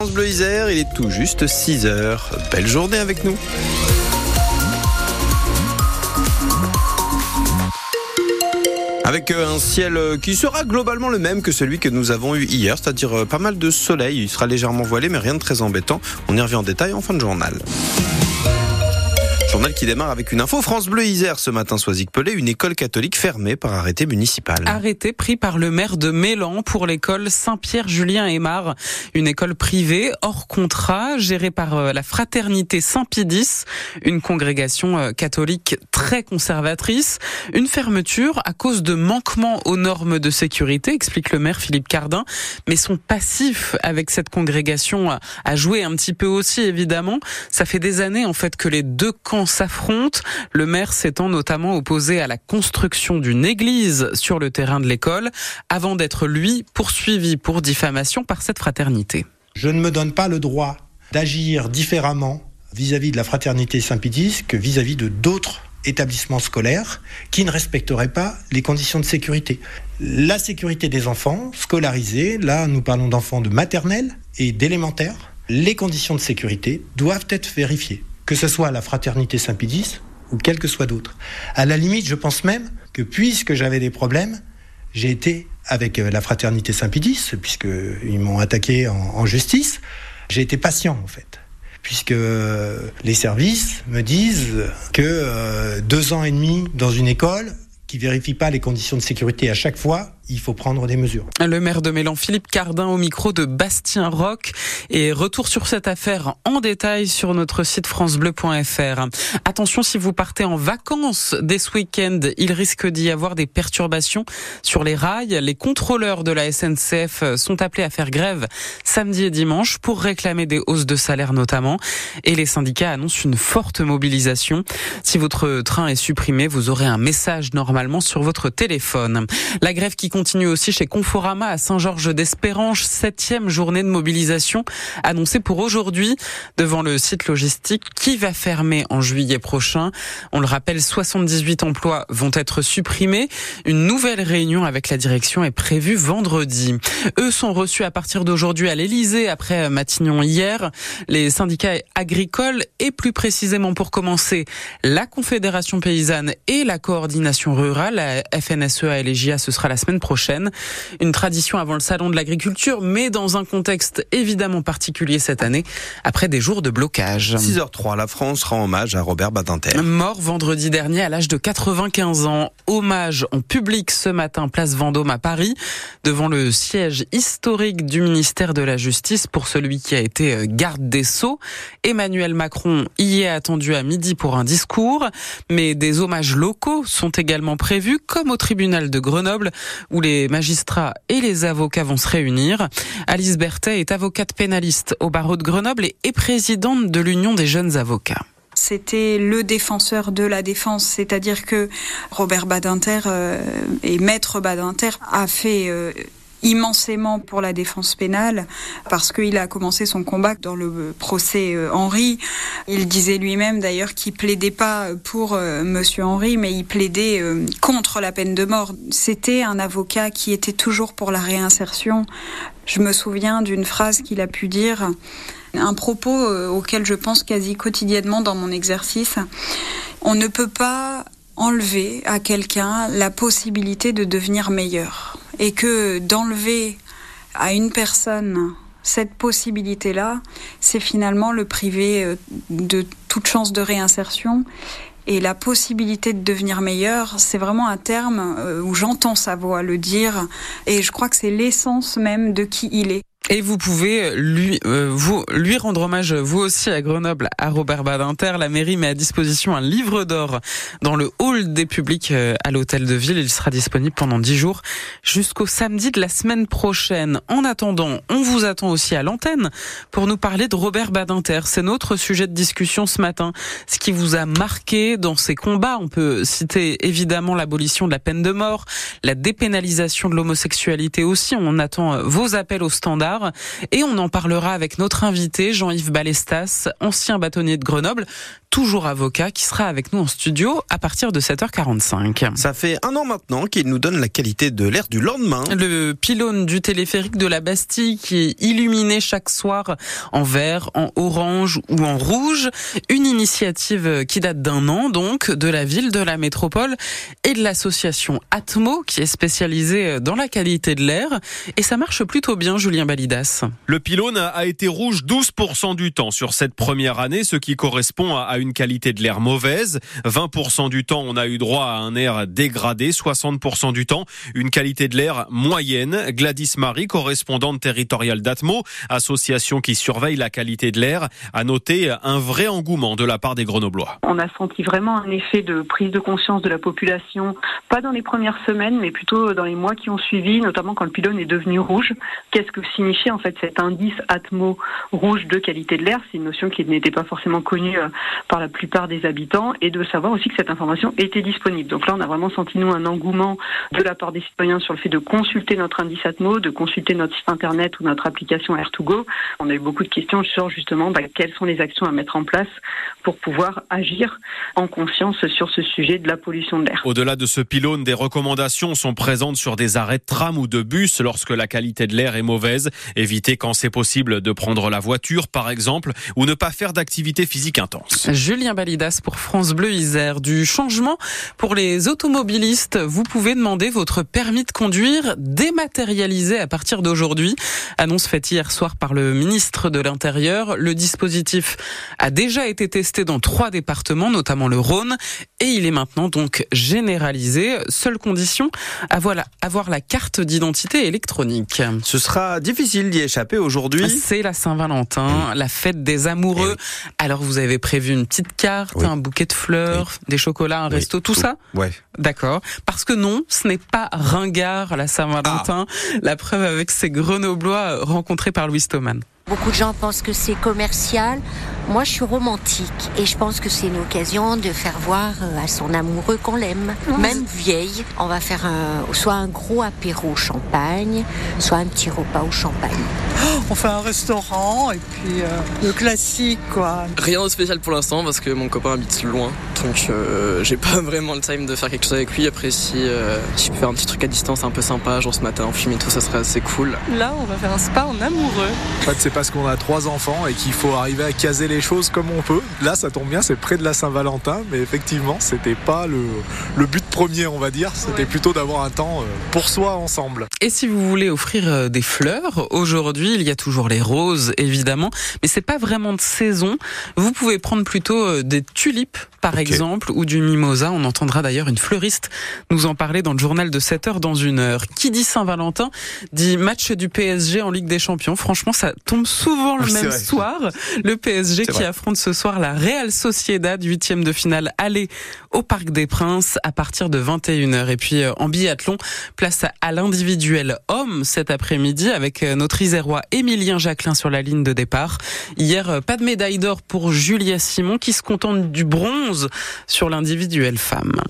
France Bleu il est tout juste 6 heures. Belle journée avec nous. Avec euh, un ciel euh, qui sera globalement le même que celui que nous avons eu hier, c'est-à-dire euh, pas mal de soleil. Il sera légèrement voilé, mais rien de très embêtant. On y revient en détail en fin de journal. Journal qui démarre avec une info. France Bleu Isère ce matin, Soisic Pelé, une école catholique fermée par arrêté municipal. Arrêté pris par le maire de Mélan pour l'école Saint-Pierre-Julien Aymar. Une école privée hors contrat gérée par euh, la fraternité Saint-Pidis, une congrégation euh, catholique très conservatrice. Une fermeture à cause de manquements aux normes de sécurité, explique le maire Philippe Cardin. Mais son passif avec cette congrégation a joué un petit peu aussi, évidemment. Ça fait des années, en fait, que les deux camps s'affrontent. Le maire s'étant notamment opposé à la construction d'une église sur le terrain de l'école, avant d'être lui poursuivi pour diffamation par cette fraternité. Je ne me donne pas le droit d'agir différemment vis-à-vis de la fraternité Saint-Pédis que vis-à-vis de d'autres établissements scolaires qui ne respecteraient pas les conditions de sécurité. La sécurité des enfants scolarisés, là nous parlons d'enfants de maternelle et d'élémentaire, les conditions de sécurité doivent être vérifiées que ce soit la fraternité Saint-Pédis ou quel que soit d'autre. À la limite, je pense même que puisque j'avais des problèmes, j'ai été avec euh, la fraternité Saint-Pédis, puisqu'ils m'ont attaqué en, justice, j'ai été patient en fait. Puisque euh, les services me disent que euh, deux ans et demi dans une école qui vérifie pas les conditions de sécurité à chaque fois, il faut prendre des mesures. Le maire de Mélan, Philippe Cardin, au micro de Bastien Roch. Et retour sur cette affaire en détail sur notre site francebleu.fr. Attention, si vous partez en vacances dès ce week-end, il risque d'y avoir des perturbations sur les rails. Les contrôleurs de la SNCF sont appelés à faire grève samedi et dimanche pour réclamer des hausses de salaire notamment. Et les syndicats annoncent une forte mobilisation. Si votre train est supprimé, vous aurez un message normalement sur votre téléphone. La grève qui continue aussi chez Conforama à Saint-Georges d'Espérange. Septième journée de mobilisation annoncée pour aujourd'hui devant le site logistique qui va fermer en juillet prochain. On le rappelle, 78 emplois vont être supprimés. Une nouvelle réunion avec la direction est prévue vendredi. Eux sont reçus à partir d'aujourd'hui à l'Elysée après Matignon hier. Les syndicats agricoles et plus précisément pour commencer la Confédération paysanne et la coordination rurale, FNSEA et les JA, ce sera la semaine prochaine. Une tradition avant le salon de l'agriculture, mais dans un contexte évidemment particulier cette année, après des jours de blocage. 6h03, la France rend hommage à Robert Badinter. Mort vendredi dernier à l'âge de 95 ans. Hommage en public ce matin, place Vendôme à Paris, devant le siège historique du ministère de la Justice pour celui qui a été euh, garde des Sceaux. Emmanuel Macron y est attendu à midi pour un discours, mais des hommages locaux sont également prévus, comme au tribunal de Grenoble, où les magistrats et les avocats vont se réunir. Alice Berthet est avocate pénaliste au barreau de Grenoble et présidente de l'Union des jeunes avocats c'était le défenseur de la défense, c'est-à-dire que Robert Badinter euh, et Maître Badinter a fait euh, immensément pour la défense pénale parce qu'il a commencé son combat dans le procès euh, Henri. Il disait lui-même d'ailleurs qu'il plaidait pas pour euh, monsieur Henri mais il plaidait euh, contre la peine de mort. C'était un avocat qui était toujours pour la réinsertion. Je me souviens d'une phrase qu'il a pu dire un propos auquel je pense quasi quotidiennement dans mon exercice. On ne peut pas enlever à quelqu'un la possibilité de devenir meilleur et que d'enlever à une personne cette possibilité-là, c'est finalement le priver euh, de toute chance de réinsertion. Et la possibilité de devenir meilleur, c'est vraiment un terme euh, où j'entends sa voix le dire, et je crois que c'est l'essence même de qui il est. Et vous pouvez lui, euh, vous, lui rendre hommage, vous aussi, à Grenoble, à Robert Badinter. La mairie met à disposition un livre d'or dans le hall des publics euh, à l'hôtel de ville. Il sera disponible pendant dix jours jusqu'au samedi de la semaine prochaine. En attendant, on vous attend aussi à l'antenne pour nous parler de Robert Badinter. C'est notre sujet de discussion ce matin. Ce qui vous a marqué dans ces combats, on peut citer évidemment l'abolition de la peine de mort, la dépénalisation de l'homosexualité aussi. On attend vos appels au standard. Et on en parlera avec notre invité, Jean-Yves Balestas, ancien bâtonnier de Grenoble, toujours avocat, qui sera avec nous en studio à partir de 7h45. Ça fait un an maintenant qu'il nous donne la qualité de l'air du lendemain. Le pylône du téléphérique de la Bastille qui est illuminé chaque soir en vert, en orange ou en rouge. Une initiative qui date d'un an donc de la ville, de la métropole et de l'association Atmo qui est spécialisée dans la qualité de l'air. Et ça marche plutôt bien, Julien Le pylône a été rouge 12% du temps sur cette première année, ce qui correspond à une qualité de l'air mauvaise. 20% du temps, on a eu droit à un air dégradé. 60% du temps, une qualité de l'air moyenne. Gladys Marie, correspondante territoriale d'Atmo, association qui surveille la qualité de l'air, a noté un vrai engouement de la part des Grenoblois. On a senti vraiment un effet de prise de conscience de la population, pas dans les premières semaines, mais plutôt dans les mois qui ont suivi, notamment quand le pylône est devenu rouge. Qu'est-ce que signifie en fait cet indice Atmo rouge de qualité de l'air C'est une notion qui n'était pas forcément connue euh, par la plupart des habitants et de savoir aussi que cette information était disponible. Donc là, on a vraiment senti nous un engouement de la part des citoyens sur le fait de consulter notre indice Atmo, de consulter notre site internet ou notre application Air2Go. On a eu beaucoup de questions sur justement bah, quelles sont les actions à mettre en place pour pouvoir agir en conscience sur ce sujet de la pollution de l'air. Au-delà de ce pylône, des recommandations sont présentes sur des arrêts de tram ou de bus lorsque la qualité de l'air est mauvaise. Éviter quand c'est possible de prendre la voiture, par exemple, ou ne pas faire d'activité physique intense. Julien Balidas pour France Bleu Isère. Du changement pour les automobilistes. Vous pouvez demander votre permis de conduire dématérialisé à partir d'aujourd'hui. Annonce faite hier soir par le ministre de l'Intérieur. Le dispositif a déjà été testé dans trois départements, notamment le Rhône, et il est maintenant donc généralisé. Seule condition, avoir la, avoir la carte d'identité électronique. Ce sera difficile d'y échapper aujourd'hui. C'est la Saint-Valentin, la fête des amoureux. Alors vous avez prévu une petite carte, Oui. un bouquet de fleurs, des chocolats, un resto, tout, tout. ça Ouais. D'accord. Parce que non, ce n'est pas ringard la Saint-Valentin. La preuve avec ces Grenoblois rencontrés par Louis Stoman. Beaucoup de gens pensent que c'est commercial. Moi, je suis romantique et je pense que c'est une occasion de faire voir euh, à son amoureux qu'on l'aime. Même vieille, on va faire un- soit un gros apéro au champagne, soit un petit repas au champagne. On fait un restaurant et puis euh, le classique quoi. Rien de spécial pour l'instant parce que mon copain habite loin, donc euh, j'ai pas vraiment le time de faire quelque chose avec lui. Après, si, euh, si je peux faire un petit truc à distance un peu sympa, genre ce matin en fumer tout, ça serait assez cool. Là, on va faire un spa en amoureux. En fait, c'est parce qu'on a trois enfants et qu'il faut arriver à caser les choses comme on peut. Là, ça tombe bien, c'est près de la Saint-Valentin, mais effectivement, c'était pas le, le but premier, on va dire. C'était plutôt d'avoir un temps euh, pour soi ensemble. Et si vous voulez offrir des fleurs, aujourd'hui, il y a toujours les roses, évidemment, mais c'est pas vraiment de saison. Vous pouvez prendre plutôt euh, des tulipes, par exemple, ou du mimosa. On entendra d'ailleurs une fleuriste nous en parler dans le journal de 7 heures dans une heure. Qui dit Saint-Valentin dit match du PSG en Ligue des Champions. Franchement, ça tombe souvent le Oui, c'est même soir. Le PSG qui vrai. affronte ce soir la Real Sociedad, huitième de finale aller au Parc des Princes à partir de 21h. Et puis euh, en biathlon, place à, à l'individuel homme cet après-midi avec euh, notre Isérois Émilien Jacquelin sur la ligne de départ. Hier, euh, pas de médaille d'or pour Julia Simon qui se contente du bronze sur l'individuel femme.